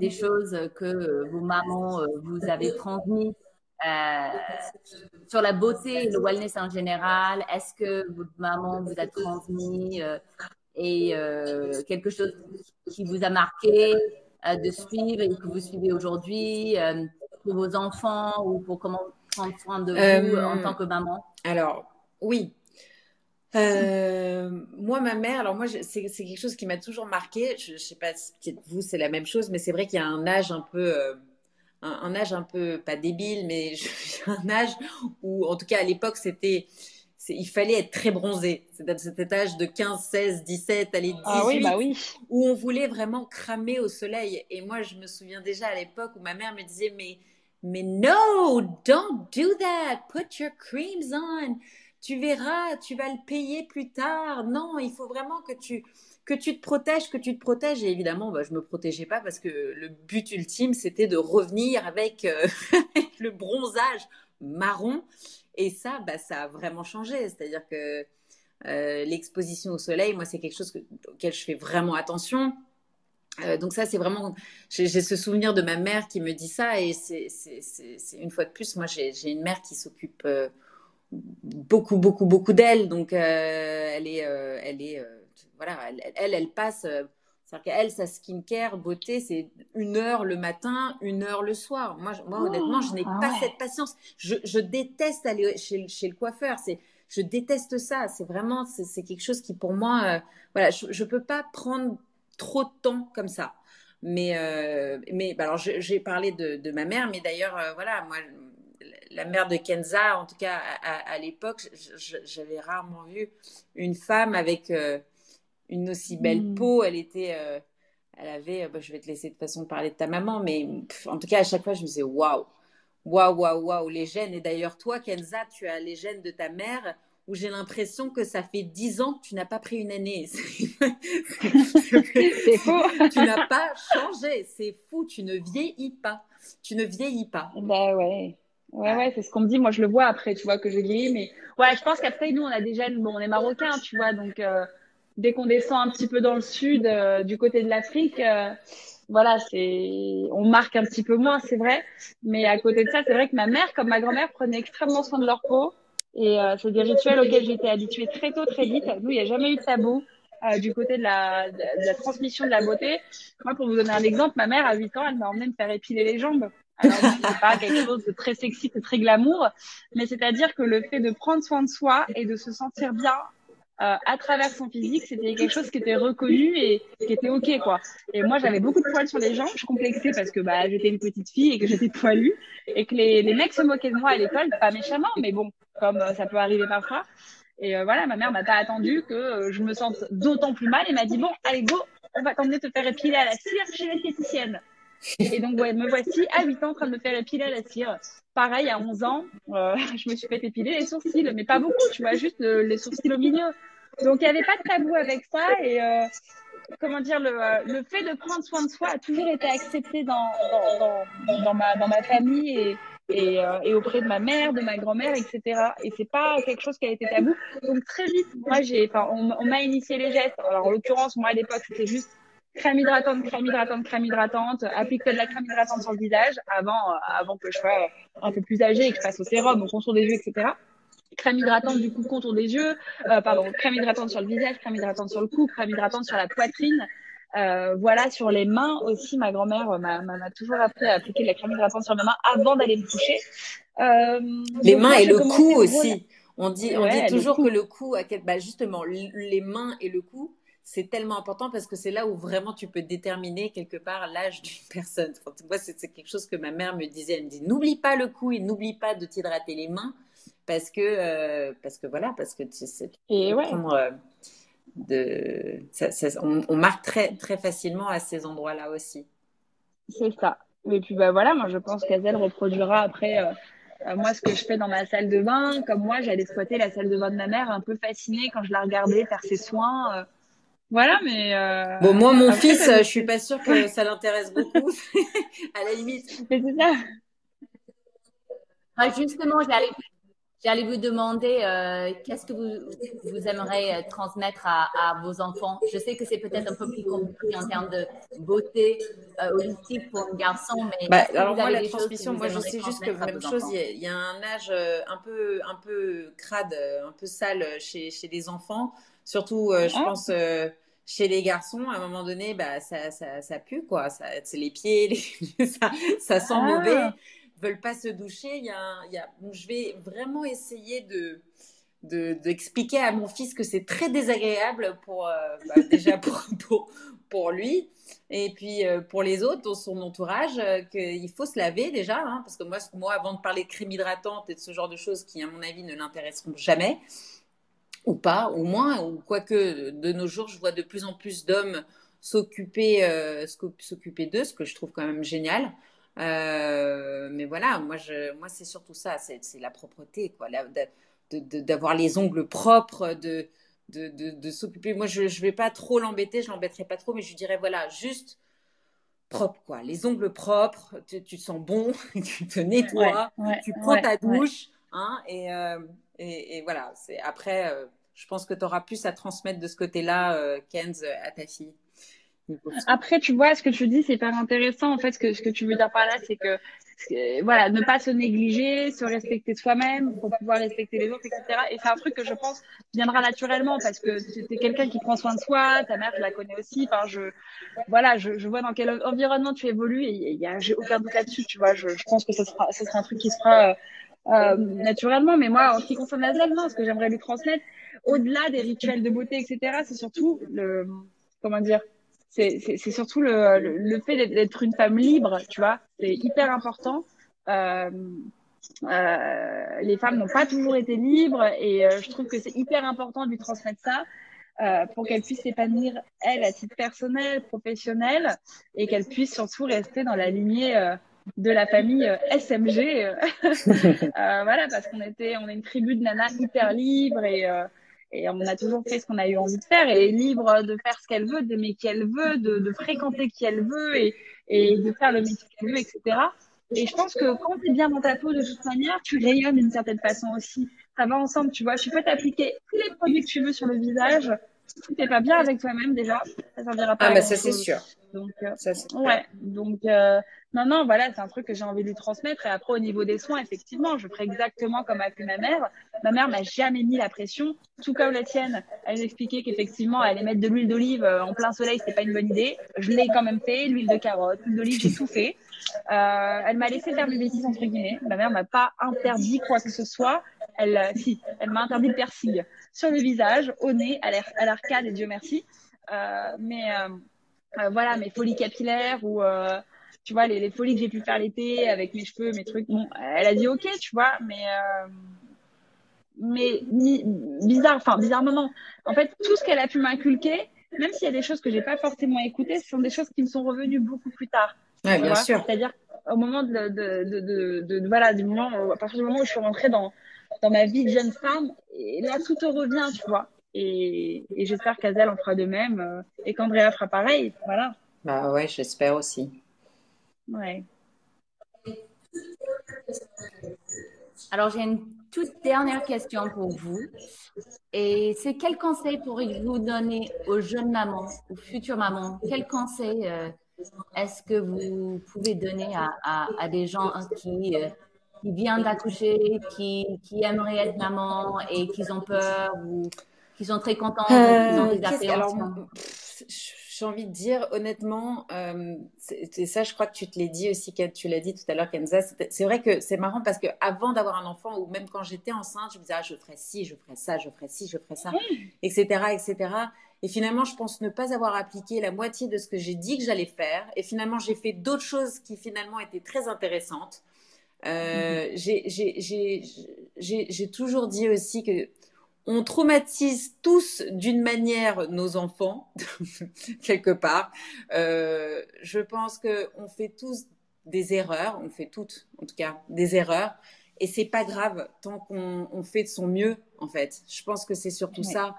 des choses que vos mamans vous avez transmises euh, sur la beauté et le wellness en général, est-ce que votre maman vous a transmis euh, et euh, quelque chose qui vous a marqué? euh, de suivre et que vous suivez aujourd'hui euh, pour vos enfants ou pour comment prendre soin de vous en tant que maman? Alors, oui. moi, ma mère, alors moi, c'est quelque chose qui m'a toujours marqué. Je, je sais pas si vous c'est la même chose, mais c'est vrai qu'il y a un âge un peu un, un, âge un peu, pas débile, mais un âge où, en tout cas à l'époque, c'était, il fallait être très bronzé. C'était cet âge de 15, 16, 17, allez, 18, ah oui, bah oui. où on voulait vraiment cramer au soleil. Et moi, je me souviens déjà à l'époque où ma mère me disait, mais, mais no, don't do that, put your creams on. Tu verras, tu vas le payer plus tard. Non, il faut vraiment que tu, que tu te protèges, que tu te protèges. Et évidemment, bah, je me protégeais pas parce que le but ultime, c'était de revenir avec, euh, le bronzage marron. Et ça, bah, ça a vraiment changé. C'est-à-dire que euh, l'exposition au soleil, moi, c'est quelque chose que, auquel je fais vraiment attention. Euh, donc ça, c'est vraiment, j'ai ce souvenir de ma mère qui me dit ça, et c'est une fois de plus, moi, j'ai une mère qui s'occupe euh, beaucoup, beaucoup, beaucoup d'elle, donc elle est, elle est voilà, elle, elle passe. C'est-à-dire qu'elle, sa skincare, beauté, c'est une heure le matin, une heure le soir. Moi, moi honnêtement, je n'ai oh, pas ouais. cette patience. Je, je, déteste aller chez, chez le coiffeur. C'est, je déteste ça. C'est vraiment, c'est quelque chose qui pour moi, euh, voilà, je, je peux pas prendre trop de temps comme ça. Mais, euh, mais bah, alors, j'ai parlé de, de, ma mère, mais d'ailleurs, euh, voilà, moi, la mère de Kenza, en tout cas à, à, à l'époque, j'avais rarement vu une femme avec une aussi belle mmh. peau. Elle était, euh, elle avait, euh, bah, je vais te laisser de façon de parler de ta maman, mais pff, en tout cas, à chaque fois, je me disais, waouh, waouh, waouh, waouh, les gènes. Et d'ailleurs, toi, Kenza, tu as les gènes de ta mère où j'ai l'impression que ça fait dix ans que tu n'as pas pris une année. C'est faux. tu n'as pas changé. C'est fou. Tu ne vieillis pas. Tu ne vieillis pas. Bah ouais. Ouais, ouais, c'est ce qu'on me dit. Moi, je le vois après, tu vois, que je vieillis. Mais ouais, je pense qu'après, nous, on a des gènes. Bon, on est marocains, tu vois, donc. Euh dès qu'on descend un petit peu dans le sud, euh, du côté de l'Afrique, euh, voilà, c'est, on marque un petit peu moins, c'est vrai. Mais à côté de ça, c'est vrai que ma mère, comme ma grand-mère, prenait extrêmement soin de leur peau. Et euh, c'est des rituels auxquels été habituée très tôt, très vite. Nous, il n'y a jamais eu de tabou euh, du côté de la, de la transmission de la beauté. Moi, pour vous donner un exemple, ma mère, à 8 ans, elle m'a emmené me faire épiler les jambes. Alors, c'est pas quelque chose de très sexy, de très glamour, mais c'est-à-dire que le fait de prendre soin de soi et de se sentir bien euh, à travers son physique, c'était quelque chose qui était reconnu et qui était ok quoi. Et moi, j'avais beaucoup de poils sur les jambes, je complexais parce que bah j'étais une petite fille et que j'étais poilue et que les, les mecs se moquaient de moi à l'école, pas méchamment, mais bon, comme euh, ça peut arriver parfois. Et euh, voilà, ma mère m'a pas attendu que euh, je me sente d'autant plus mal et m'a dit bon, allez go, on va t'emmener te faire épiler à la cire chez. Et donc me voici à 8 ans en train de me faire épiler à la cire. Pareil, à 11 ans, euh, je me suis fait épiler les sourcils, mais pas beaucoup, tu vois, juste les sourcils au milieu. Donc il n'y avait pas de tabou avec ça et comment dire, le, fait de prendre soin de soi a toujours été accepté dans, ma, famille et, euh, auprès de ma mère, de ma grand-mère, etc. Et c'est pas quelque chose qui a été tabou. Donc très vite, moi on, on m'a initié les gestes. Alors en l'occurrence, moi à l'époque, c'était juste crème hydratante, crème hydratante, crème hydratante. Applique de la crème hydratante sur le visage avant, euh, avant que je sois un peu plus âgée et que je passe au sérum, au contour des yeux, etc. Crème hydratante du coup contour des yeux, euh, pardon, crème hydratante sur le visage, crème hydratante sur le cou, crème hydratante sur la poitrine. Euh, voilà, sur les mains aussi, ma grand-mère m'a toujours appris à appliquer de la crème hydratante sur mes mains avant d'aller me coucher. Euh, les mains et le cou aussi. On dit, on dit toujours que le cou, bah justement, les mains et le cou, c'est tellement important parce que c'est là où vraiment tu peux déterminer quelque part l'âge d'une personne. moi, c'est quelque chose que ma mère me disait. Elle me dit, n'oublie pas le cou et n'oublie pas de t'hydrater les mains parce que, euh, parce que voilà, parce que tu sais, et ouais. prendre, de, on, marque très, très facilement à ces endroits-là aussi. C'est ça. Et puis bah voilà, moi je pense qu'Azel reproduira après euh, euh, moi ce que je fais dans ma salle de bain. Comme moi, j'allais squatter la salle de bain de ma mère, un peu fascinée quand je la regardais faire ses soins. Euh. voilà, mais. bon, moi, mon fils, je suis pas sûre que ça l'intéresse beaucoup. à la limite. Mais c'est ça. Ah, justement, j'allais J'allais vous demander euh, qu'est-ce que vous, vous aimeriez euh, transmettre à, à, vos enfants? Je sais que c'est peut-être un peu plus compliqué en termes de beauté euh, holistique pour un garçon, mais bah, alors moi la transmission, moi je sais juste que même chose, il y, a, un âge euh, un peu un peu crade, un peu sale chez chez les enfants, surtout je ah. pense chez les garçons, à un moment donné, bah, ça, ça, ça pue, quoi. Ça, c'est les pieds, ça, ça sent ah. mauvais veulent pas se doucher. Il y a, il y a... je vais vraiment essayer de d'expliquer à mon fils que c'est très désagréable pour euh, bah, déjà pour, pour, pour, lui et puis euh, pour les autres dans son entourage euh, qu'il faut se laver déjà hein, parce que moi moi avant de parler de crème hydratante et de ce genre de choses qui à mon avis ne l'intéresseront jamais ou pas au moins ou quoique de nos jours je vois de plus en plus d'hommes s'occuper s'occuper d'eux ce que je trouve quand même génial euh, mais voilà, moi, je, moi c'est surtout ça, c'est la propreté, quoi, d'avoir les ongles propres, de, de, de, s'occuper. Moi, je ne vais pas trop l'embêter, je l'embêterai pas trop, mais je dirais, voilà, juste propre, quoi. Les ongles propres, tu, te sens bon, tu te nettoies, tu prends ta douche, hein, et, euh, et, et, voilà. Après, euh, je pense que tu auras plus à transmettre de ce côté-là, Kenz, à ta fille. Après, tu vois, ce que tu dis, c'est hyper intéressant. En fait, ce que, tu veux dire par là, c'est que, voilà, ne pas se négliger, se respecter soi-même pour pouvoir respecter les autres, etc. Et c'est un truc que je pense viendra naturellement parce que tu es quelqu'un qui prend soin de soi, ta mère, je la connais aussi. Enfin, je, voilà, je, vois dans quel environnement tu évolues et il j'ai aucun doute là-dessus, tu vois. Je, pense que ce sera, ce sera un truc qui sera, euh, euh, naturellement. Mais moi, en ce qui concerne Azel, non, ce que j'aimerais lui transmettre, au-delà des rituels de beauté, etc., c'est surtout le, comment dire, c'est surtout le, le, fait d'être une femme libre, tu vois. C'est hyper important. Euh, euh, les femmes n'ont pas toujours été libres et euh, je trouve que c'est hyper important de lui transmettre ça pour qu'elle puisse s'épanouir, elle, à titre personnel, professionnel et qu'elle puisse surtout rester dans la lignée de la famille SMG. voilà, parce qu'on était, on est une tribu de nanas hyper libres et et on a toujours fait ce qu'on a eu envie de faire et est libre de faire ce qu'elle veut, d'aimer qui elle veut, de, de, fréquenter qui elle veut et, et de faire le métier qu'elle veut, etc. Et je pense que quand tu es bien dans ta peau, de toute manière, tu rayonnes d'une certaine façon aussi. Ça va ensemble, tu vois. Tu peux t'appliquer tous les produits que tu veux sur le visage. Si t'es pas bien avec toi-même, déjà, ça servira pas. Ah, bah ça, c'est sûr. Donc, euh, ça, ouais. Donc, euh, non, non, voilà, c'est un truc que j'ai envie de lui transmettre. Et après, au niveau des soins, effectivement, je ferai exactement comme a fait ma mère. Ma mère m'a jamais mis la pression, tout comme la tienne. Elle m'expliquait qu'effectivement, aller mettre de l'huile d'olive euh, en plein soleil, c'était pas une bonne idée. Je l'ai quand même fait, l'huile de carotte, l'huile d'olive, j'ai tout fait. Euh, elle m'a laissé faire mes bêtises entre guillemets. Ma mère m'a pas interdit quoi que ce soit. Elle, euh, si, elle m'a interdit le piercing sur le visage, au nez, à l'arcade et Dieu merci. Euh, mais euh, voilà, mes folies capillaires ou tu vois, les, les folies que j'ai pu faire l'été avec mes cheveux, mes trucs. Bon, elle a dit ok, tu vois, mais, mais bizarre, enfin bizarrement non. En fait, tout ce qu'elle a pu m'inculquer, même s'il y a des choses que j'ai pas forcément écoutées, ce sont des choses qui me sont revenues beaucoup plus tard. Ouais, bien sûr. C'est-à-dire au moment de, de, de, de, voilà, du moment, à partir du moment où je suis rentrée dans, dans ma vie de jeune femme, et là tout te revient, tu vois. Et, et j'espère qu'Azel en fera de même euh, et qu'Andrea fera pareil. Voilà. Bah ouais, j'espère aussi. Ouais. Alors, j'ai une toute dernière question pour vous. Et c'est quel conseil pourriez-vous donner aux jeunes mamans, aux futures mamans? Quel conseil euh, est-ce que vous pouvez donner à, à, des gens qui, euh, qui viennent d'accoucher, qui, qui, aimeraient être maman et qui ont peur ou qui sont très contents, qui ont des euh, appréhensions j'ai envie de dire, honnêtement, euh, c'est ça, je crois que tu te l'as dit aussi, tu l'as dit tout à l'heure, Kenza. C'est vrai que c'est marrant parce que avant d'avoir un enfant, ou même quand j'étais enceinte, je me disais, ah, je ferais ci, je ferais ça, je ferais ci, je ferais ça, etc., etc. Et finalement, je pense ne pas avoir appliqué la moitié de ce que j'ai dit que j'allais faire. Et finalement, j'ai fait d'autres choses qui finalement étaient très intéressantes. Euh, mm-hmm. J'ai toujours dit aussi que on traumatise tous d'une manière nos enfants, quelque part. Euh, je pense qu'on fait tous des erreurs, on fait toutes, en tout cas, des erreurs. Et c'est pas grave tant qu'on fait de son mieux, en fait. Je pense que c'est surtout ça.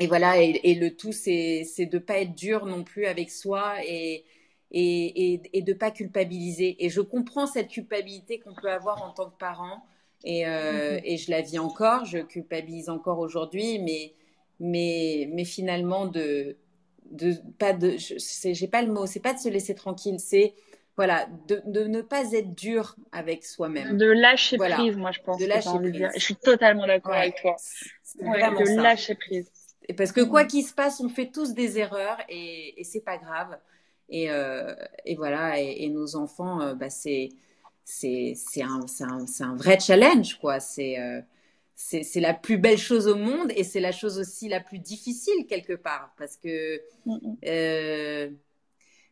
Et voilà, et, le tout, c'est de pas être dur non plus avec soi et, et, et, de pas culpabiliser. Et je comprends cette culpabilité qu'on peut avoir en tant que parent et, euh, mhm. et, je la vis encore, je culpabilise encore aujourd'hui, mais, mais, mais finalement, de, de, pas de, j'ai pas le mot, c'est pas de se laisser tranquille, c'est voilà, de, de, ne pas être dur avec soi-même. De lâcher prise, moi je pense. De lâcher prise. Je suis totalement d'accord avec toi. Ouais, de lâcher prise. Et parce que quoi qu'il se passe, on fait tous des erreurs et, et c'est pas grave. Et, euh, et voilà, et, nos enfants, euh, bah, c'est c'est un, un, un, vrai challenge, quoi. Euh, c'est c'est la plus belle chose au monde et c'est la chose aussi la plus difficile quelque part parce que euh,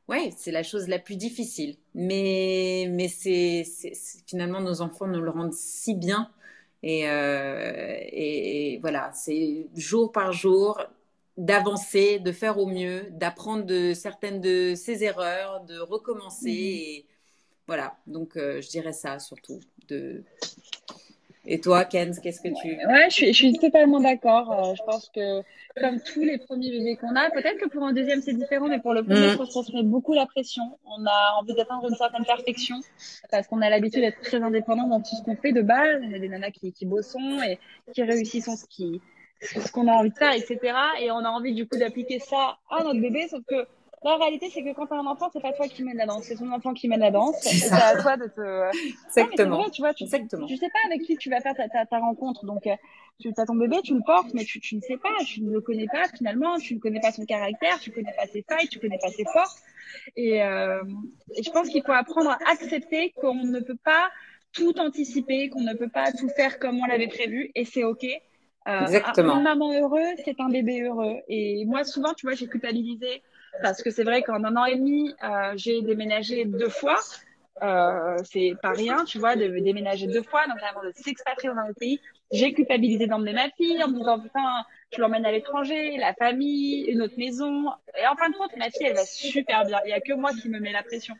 ouais, c'est la chose la plus difficile. Mais mais c'est finalement nos enfants nous le rendent si bien et, euh, et, voilà, c'est jour par jour d'avancer, de faire au mieux, d'apprendre de certaines de ses erreurs, de recommencer et voilà, donc euh, je dirais ça surtout. De... Et toi, Kenz, qu'est-ce que tu... Ouais, je suis, je suis totalement d'accord. Euh, je pense que comme tous les premiers bébés qu'on a, peut-être que pour un deuxième c'est différent, mais pour le premier, mm. se met beaucoup la pression. On a envie d'atteindre une certaine perfection parce qu'on a l'habitude d'être très indépendant dans tout ce qu'on fait de base. On a des nanas qui, qui bossons et qui réussissent ce qui ce qu'on a envie de faire, etc. Et on a envie du coup d'appliquer ça à notre bébé, sauf que la réalité, c'est que quand tu as un enfant, c'est pas toi qui mène la danse, c'est ton enfant qui mène la danse. C'est à toi de te. Exactement. tu vois, tu, Exactement. Tu, sais pas avec qui tu vas faire ta, ta, ta rencontre. Donc, euh, tu as ton bébé, tu le portes, mais tu, tu ne sais pas, tu ne le connais pas finalement, tu ne connais pas son caractère, tu ne connais pas ses failles, tu ne connais pas ses forces. Et, euh, et je pense qu'il faut apprendre à accepter qu'on ne peut pas tout anticiper, qu'on ne peut pas tout faire comme on l'avait prévu, et c'est ok. Euh, Exactement. Un, maman heureux, c'est un bébé heureux. Et moi, souvent, tu vois, j'ai culpabilisé parce que c'est vrai qu'en un an et demi, euh, j'ai déménagé deux fois. Euh, c'est pas rien, tu vois, de déménager deux fois, notamment de s'expatrier dans le pays. J'ai culpabilisé d'emmener ma fille en me disant, putain, je l'emmène à l'étranger, la famille, une autre maison. Et en fin de compte, ma fille, elle va super bien. Il y a que moi qui me met la pression.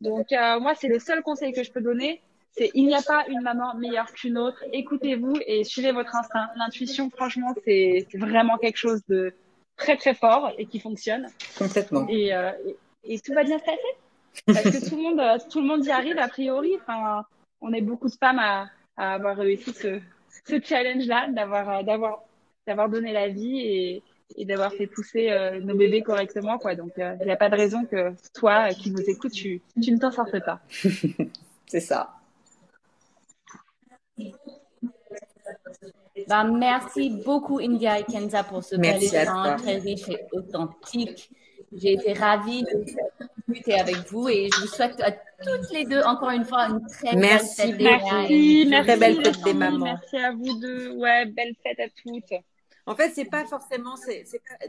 Donc, euh, moi, c'est le seul conseil que je peux donner. C'est il n'y a pas une maman meilleure qu'une autre. Écoutez-vous et suivez votre instinct. L'intuition, franchement, c'est vraiment quelque chose de, très très fort et qui fonctionne. Complètement. Et, euh, et, tout va bien se passer parce que tout le monde euh, tout le monde y arrive a priori. Enfin, on est beaucoup de femmes à, à avoir réussi ce, ce challenge là, d'avoir euh, d'avoir d'avoir donné la vie et, et d'avoir fait pousser nos bébés correctement quoi. Donc il n'y a pas de raison que toi qui nous écoutes, tu, tu ne t'en sortes pas. C'est ça. Bah, merci beaucoup, India et Kenza, pour ce bel échange très riche et authentique. J'ai été ravie de discuter avec vous et je vous souhaite à toutes les deux, encore une fois, une très belle fête des Merci, merci, très belle fête des mamans. Merci à vous deux. Ouais, belle fête à toutes. En fait, c'est pas forcément.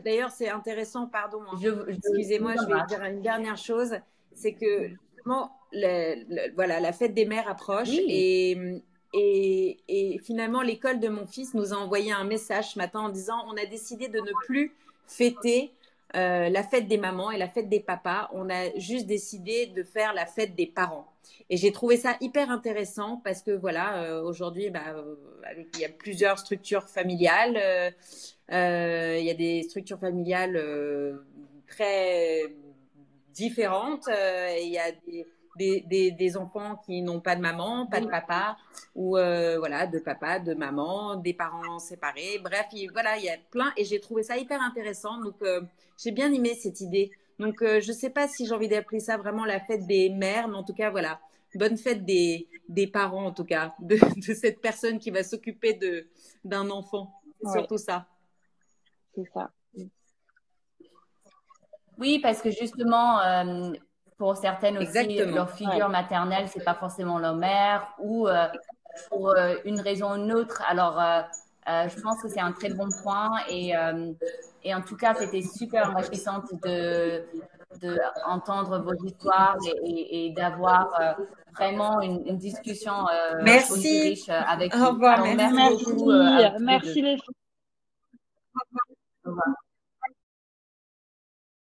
D'ailleurs, c'est intéressant. Pardon. Hein. Excusez-moi, je vais dire une dernière chose. C'est que le, voilà, la fête des mères approche et et, finalement, l'école de mon fils nous a envoyé un message ce matin en disant on a décidé de ne plus fêter euh, la fête des mamans et la fête des papas. On a juste décidé de faire la fête des parents. Et j'ai trouvé ça hyper intéressant parce que voilà, euh, aujourd'hui, bah, euh, il y a plusieurs structures familiales. il y a des structures familiales très différentes. il y a des des, des, enfants qui n'ont pas de maman, pas de papa, ou euh, voilà, de papa, de maman, des parents séparés. Bref, il, voilà, il y a plein, et j'ai trouvé ça hyper intéressant. Donc, euh, j'ai bien aimé cette idée. Donc, euh, je ne sais pas si j'ai envie d'appeler ça vraiment la fête des mères, mais en tout cas, voilà, bonne fête des, des parents, en tout cas, de, de cette personne qui va s'occuper de d'un enfant. C'est surtout ça. C'est ça. Oui, parce que justement, pour certaines aussi, leur figure maternelle, c'est pas forcément leur mère ou euh, pour euh, une raison ou une autre. Alors, euh, je pense que c'est un très bon point et, et en tout cas, c'était super enrichissant de, de entendre vos histoires et, et, d'avoir vraiment une, discussion merci. riche avec vous. Au revoir. merci, merci, merci les filles. Au revoir.